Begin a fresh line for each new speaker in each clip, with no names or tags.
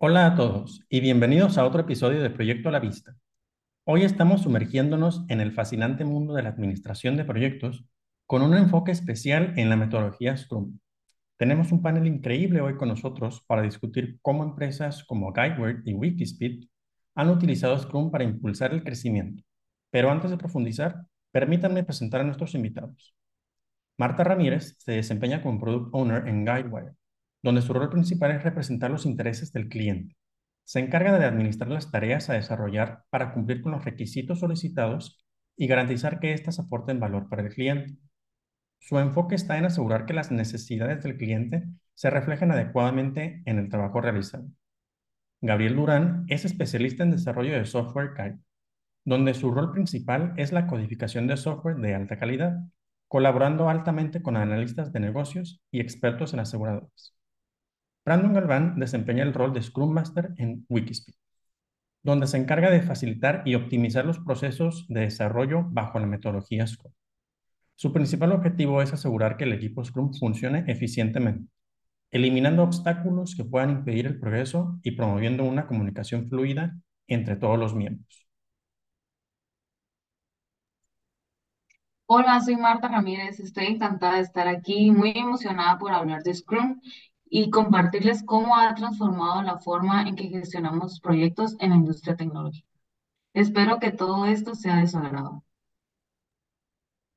Hola a todos y bienvenidos a otro episodio de Proyecto a la Vista. Hoy estamos sumergiéndonos en el fascinante mundo de la administración de proyectos con un enfoque especial en la metodología Scrum. Tenemos un panel increíble hoy con nosotros para discutir cómo empresas como Guidewire y Wikispeed han utilizado Scrum para impulsar el crecimiento. Pero antes de profundizar, permítanme presentar a nuestros invitados. Marta Ramírez se desempeña como Product Owner en Guidewire donde su rol principal es representar los intereses del cliente. Se encarga de administrar las tareas a desarrollar para cumplir con los requisitos solicitados y garantizar que éstas aporten valor para el cliente. Su enfoque está en asegurar que las necesidades del cliente se reflejen adecuadamente en el trabajo realizado. Gabriel Durán es especialista en desarrollo de software CAI, donde su rol principal es la codificación de software de alta calidad, colaborando altamente con analistas de negocios y expertos en aseguradoras. Brandon Galván desempeña el rol de Scrum Master en Wikispeed, donde se encarga de facilitar y optimizar los procesos de desarrollo bajo la metodología Scrum. Su principal objetivo es asegurar que el equipo Scrum funcione eficientemente, eliminando obstáculos que puedan impedir el progreso y promoviendo una comunicación fluida entre todos los miembros.
Hola, soy Marta Ramírez. Estoy encantada de estar aquí, muy emocionada por hablar de Scrum y compartirles cómo ha transformado la forma en que gestionamos proyectos en la industria tecnológica. Espero que todo esto sea de su agrado.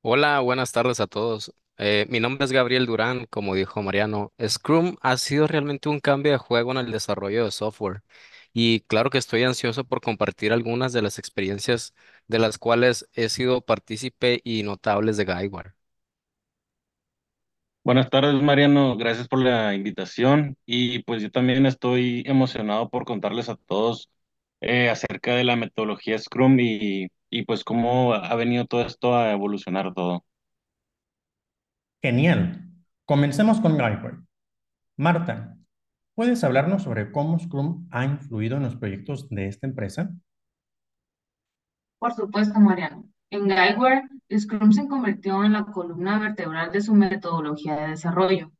Hola, buenas tardes a todos. Eh, mi nombre es Gabriel Durán, como dijo Mariano. Scrum ha sido realmente un cambio de juego en el desarrollo de software y claro que estoy ansioso por compartir algunas de las experiencias de las cuales he sido partícipe y notables de Guidewire.
Buenas tardes, Mariano. Gracias por la invitación. Y pues yo también estoy emocionado por contarles a todos eh, acerca de la metodología Scrum y, y pues cómo ha venido todo esto a evolucionar todo.
Genial. Comencemos con Guidewire. Marta, ¿puedes hablarnos sobre cómo Scrum ha influido en los proyectos de esta empresa?
Por supuesto, Mariano. En Guidewire, Scrum se convirtió en la columna vertebral de su metodología de desarrollo.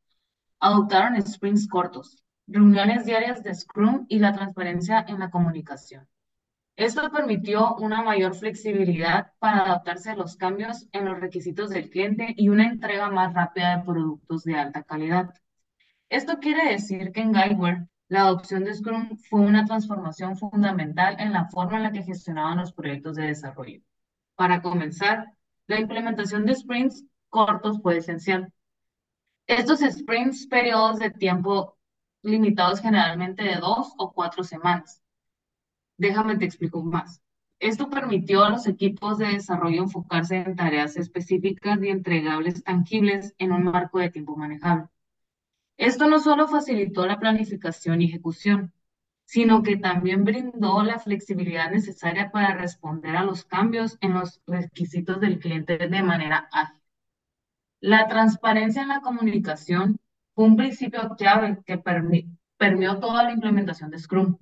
Adoptaron sprints cortos, reuniones diarias de Scrum y la transparencia en la comunicación. Esto permitió una mayor flexibilidad para adaptarse a los cambios en los requisitos del cliente y una entrega más rápida de productos de alta calidad. Esto quiere decir que en Guidewire la adopción de Scrum fue una transformación fundamental en la forma en la que gestionaban los proyectos de desarrollo. Para comenzar, la implementación de sprints cortos fue esencial. Estos sprints, periodos de tiempo limitados generalmente de dos o cuatro semanas. Déjame te explico más. Esto permitió a los equipos de desarrollo enfocarse en tareas específicas y entregables tangibles en un marco de tiempo manejable. Esto no solo facilitó la planificación y ejecución, sino que también brindó la flexibilidad necesaria para responder a los cambios en los requisitos del cliente de manera ágil. La transparencia en la comunicación fue un principio clave que permeó toda la implementación de Scrum.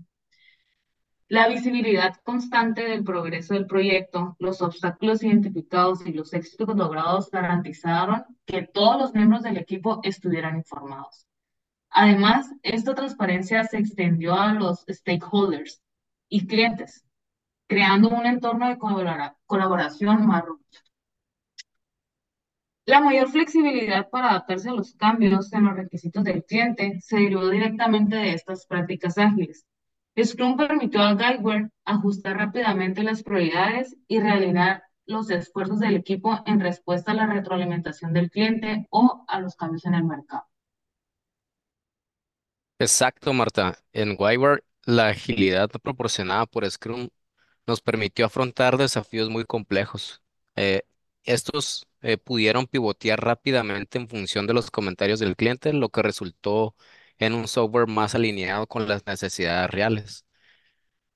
La visibilidad constante del progreso del proyecto, los obstáculos identificados y los éxitos logrados garantizaron que todos los miembros del equipo estuvieran informados. Además, esta transparencia se extendió a los stakeholders y clientes, creando un entorno de colaboración más robusto. La mayor flexibilidad para adaptarse a los cambios en los requisitos del cliente se derivó directamente de estas prácticas ágiles. Scrum permitió a Guidewire ajustar rápidamente las prioridades y realizar los esfuerzos del equipo en respuesta a la retroalimentación del cliente o a los cambios en el mercado.
Exacto, Marta. En Guidewire, la agilidad proporcionada por Scrum nos permitió afrontar desafíos muy complejos. Eh, estos eh, pudieron pivotear rápidamente en función de los comentarios del cliente, lo que resultó en un software más alineado con las necesidades reales.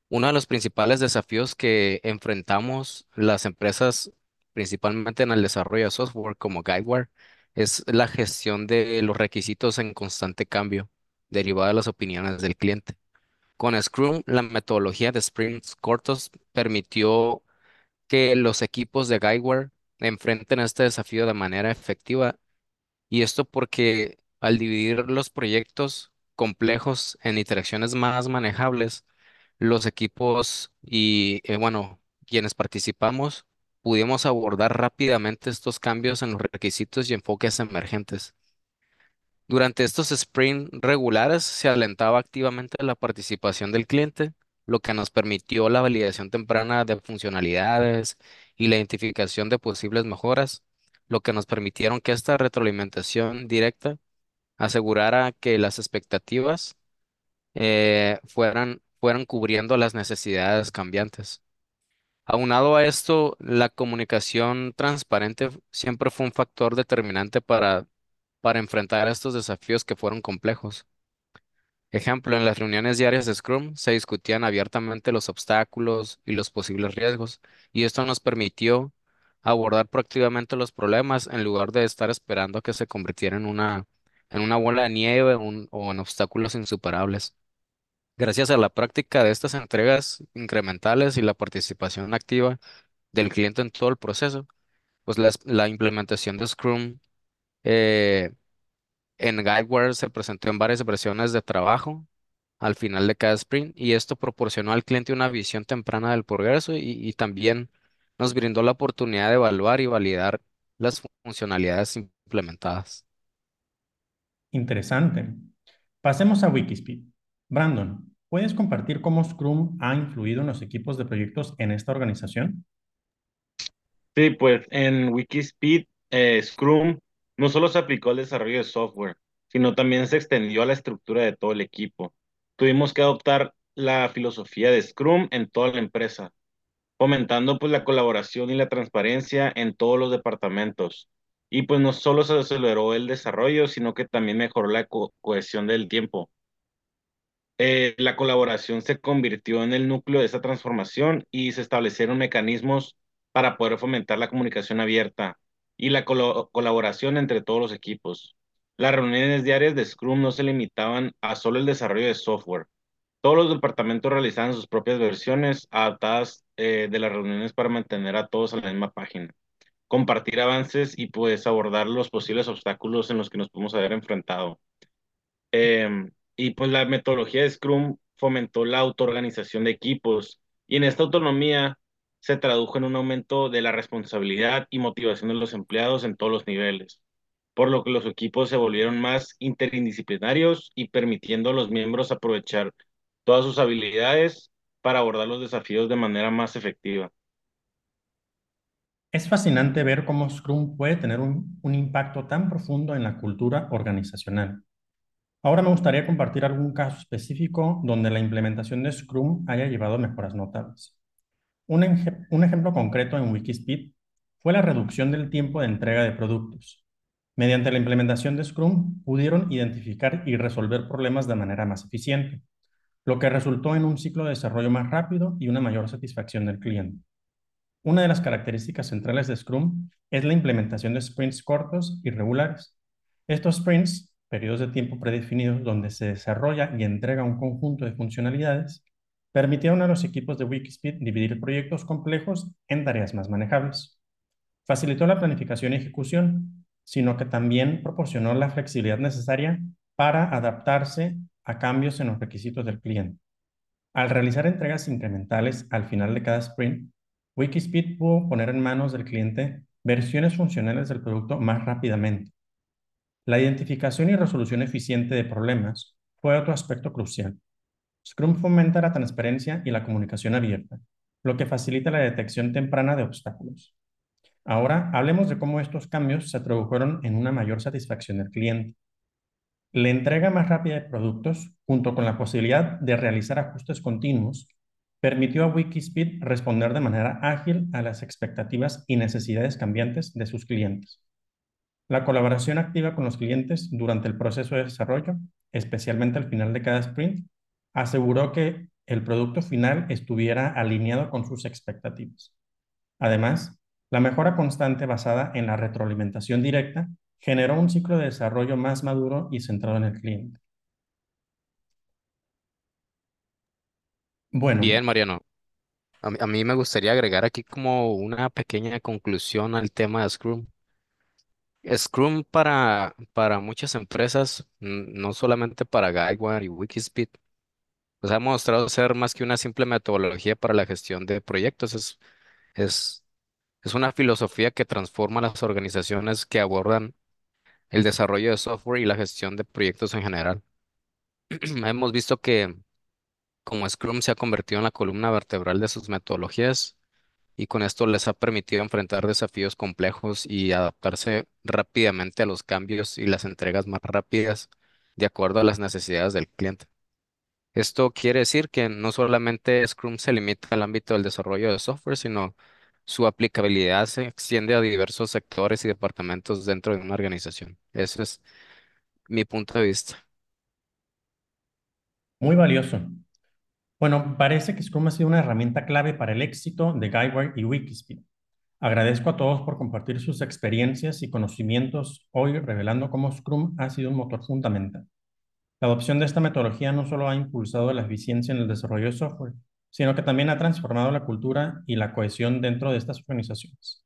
Uno de los principales desafíos que enfrentamos las empresas, principalmente en el desarrollo de software como Guidewire, es la gestión de los requisitos en constante cambio derivada de las opiniones del cliente. Con Scrum, la metodología de sprints cortos permitió que los equipos de Guidewire enfrenten este desafío de manera efectiva y esto porque al dividir los proyectos complejos en interacciones más manejables, los equipos y, eh, bueno, quienes participamos, pudimos abordar rápidamente estos cambios en los requisitos y enfoques emergentes. Durante estos sprint regulares se alentaba activamente la participación del cliente, lo que nos permitió la validación temprana de funcionalidades y la identificación de posibles mejoras, lo que nos permitieron que esta retroalimentación directa asegurara que las expectativas eh, fueran, fueran cubriendo las necesidades cambiantes. Aunado a esto, la comunicación transparente siempre fue un factor determinante para, para enfrentar estos desafíos que fueron complejos. Ejemplo, en las reuniones diarias de Scrum se discutían abiertamente los obstáculos y los posibles riesgos, y esto nos permitió abordar proactivamente los problemas en lugar de estar esperando que se convirtieran en una, en una bola de nieve o en obstáculos insuperables. Gracias a la práctica de estas entregas incrementales y la participación activa del cliente en todo el proceso, pues la implementación de Scrum eh, en Guidewire se presentó en varias versiones de trabajo al final de cada sprint y esto proporcionó al cliente una visión temprana del progreso y, y también nos brindó la oportunidad de evaluar y validar las funcionalidades implementadas.
Interesante. Pasemos a Wikispeed. Brandon, ¿puedes compartir cómo Scrum ha influido en los equipos de proyectos en esta organización?
Sí, pues en Wikispeed, eh, Scrum no solo se aplicó al desarrollo de software, sino también se extendió a la estructura de todo el equipo. Tuvimos que adoptar la filosofía de Scrum en toda la empresa, fomentando pues la colaboración y la transparencia en todos los departamentos. Y pues no solo se aceleró el desarrollo, sino que también mejoró la co- cohesión del tiempo. Eh, la colaboración se convirtió en el núcleo de esa transformación y se establecieron mecanismos para poder fomentar la comunicación abierta y la colaboración entre todos los equipos. Las reuniones diarias de Scrum no se limitaban a solo el desarrollo de software. Todos los departamentos realizaban sus propias versiones adaptadas eh, de las reuniones para mantener a todos a la misma página, compartir avances y pues abordar los posibles obstáculos en los que nos podemos haber enfrentado. Em, y pues la metodología de Scrum fomentó la autoorganización de equipos y en esta autonomía se tradujo en un aumento de la responsabilidad y motivación de los empleados en todos los niveles, por lo que los equipos se volvieron más interdisciplinarios y permitiendo a los miembros aprovechar todas sus habilidades para abordar los desafíos de manera más efectiva.
Es fascinante ver cómo Scrum puede tener un, impacto tan profundo en la cultura organizacional. Ahora me gustaría compartir algún caso específico donde la implementación de Scrum haya llevado mejoras notables. Un, ej- un ejemplo concreto en Wikispeed fue la reducción del tiempo de entrega de productos. Mediante la implementación de Scrum pudieron identificar y resolver problemas de manera más eficiente, lo que resultó en un ciclo de desarrollo más rápido y una mayor satisfacción del cliente. Una de las características centrales de Scrum es la implementación de sprints cortos y regulares. Estos sprints, periodos de tiempo predefinidos donde se desarrolla y entrega un conjunto de funcionalidades, permitieron a los equipos de Wikispeed dividir proyectos complejos en tareas más manejables. Facilitó la planificación y ejecución, sino que también proporcionó la flexibilidad necesaria para adaptarse a cambios en los requisitos del cliente. Al realizar entregas incrementales al final de cada sprint, Wikispeed pudo poner en manos del cliente versiones funcionales del producto más rápidamente. La identificación y resolución eficiente de problemas fue otro aspecto crucial. Scrum fomenta la transparencia y la comunicación abierta, lo que facilita la detección temprana de obstáculos. Ahora hablemos de cómo estos cambios se tradujeron en una mayor satisfacción del cliente. La entrega más rápida de productos, junto con la posibilidad de realizar ajustes continuos, permitió a Wikispeed responder de manera ágil a las expectativas y necesidades cambiantes de sus clientes. La colaboración activa con los clientes durante el proceso de desarrollo, especialmente al final de cada sprint, aseguró que el producto final estuviera alineado con sus expectativas. Además, la mejora constante basada en la retroalimentación directa generó un ciclo de desarrollo más maduro y centrado en el cliente. Bueno,
Bien, Mariano. A mí, me gustaría agregar aquí como una pequeña conclusión al tema de Scrum. Scrum para, para muchas empresas, no solamente para Guidewire y Wikispeed, pues ha mostrado ser más que una simple metodología para la gestión de proyectos. Es, es, es una filosofía que transforma las organizaciones que abordan el desarrollo de software y la gestión de proyectos en general. Hemos visto que como Scrum se ha convertido en la columna vertebral de sus metodologías y con esto les ha permitido enfrentar desafíos complejos y adaptarse rápidamente a los cambios y las entregas más rápidas de acuerdo a las necesidades del cliente. Esto quiere decir que no solamente Scrum se limita al ámbito del desarrollo de software, sino su aplicabilidad se extiende a diversos sectores y departamentos dentro de una organización. Ese es mi punto de vista.
Muy valioso. Bueno, parece que Scrum ha sido una herramienta clave para el éxito de Guidewire y Wikispeed. Agradezco a todos por compartir sus experiencias y conocimientos hoy, revelando cómo Scrum ha sido un motor fundamental. La adopción de esta metodología no solo ha impulsado la eficiencia en el desarrollo de software, sino que también ha transformado la cultura y la cohesión dentro de estas organizaciones.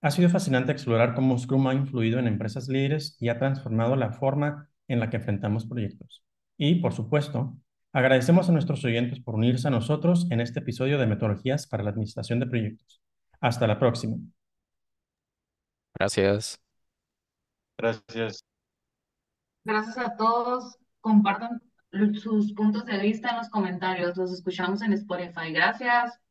Ha sido fascinante explorar cómo Scrum ha influido en empresas líderes y ha transformado la forma en la que enfrentamos proyectos. Y, por supuesto, agradecemos a nuestros oyentes por unirse a nosotros en este episodio de Metodologías para la Administración de Proyectos. Hasta la próxima.
Gracias.
Gracias.
Gracias a todos. Compartan sus puntos de vista en los comentarios. Los escuchamos en Spotify. Gracias.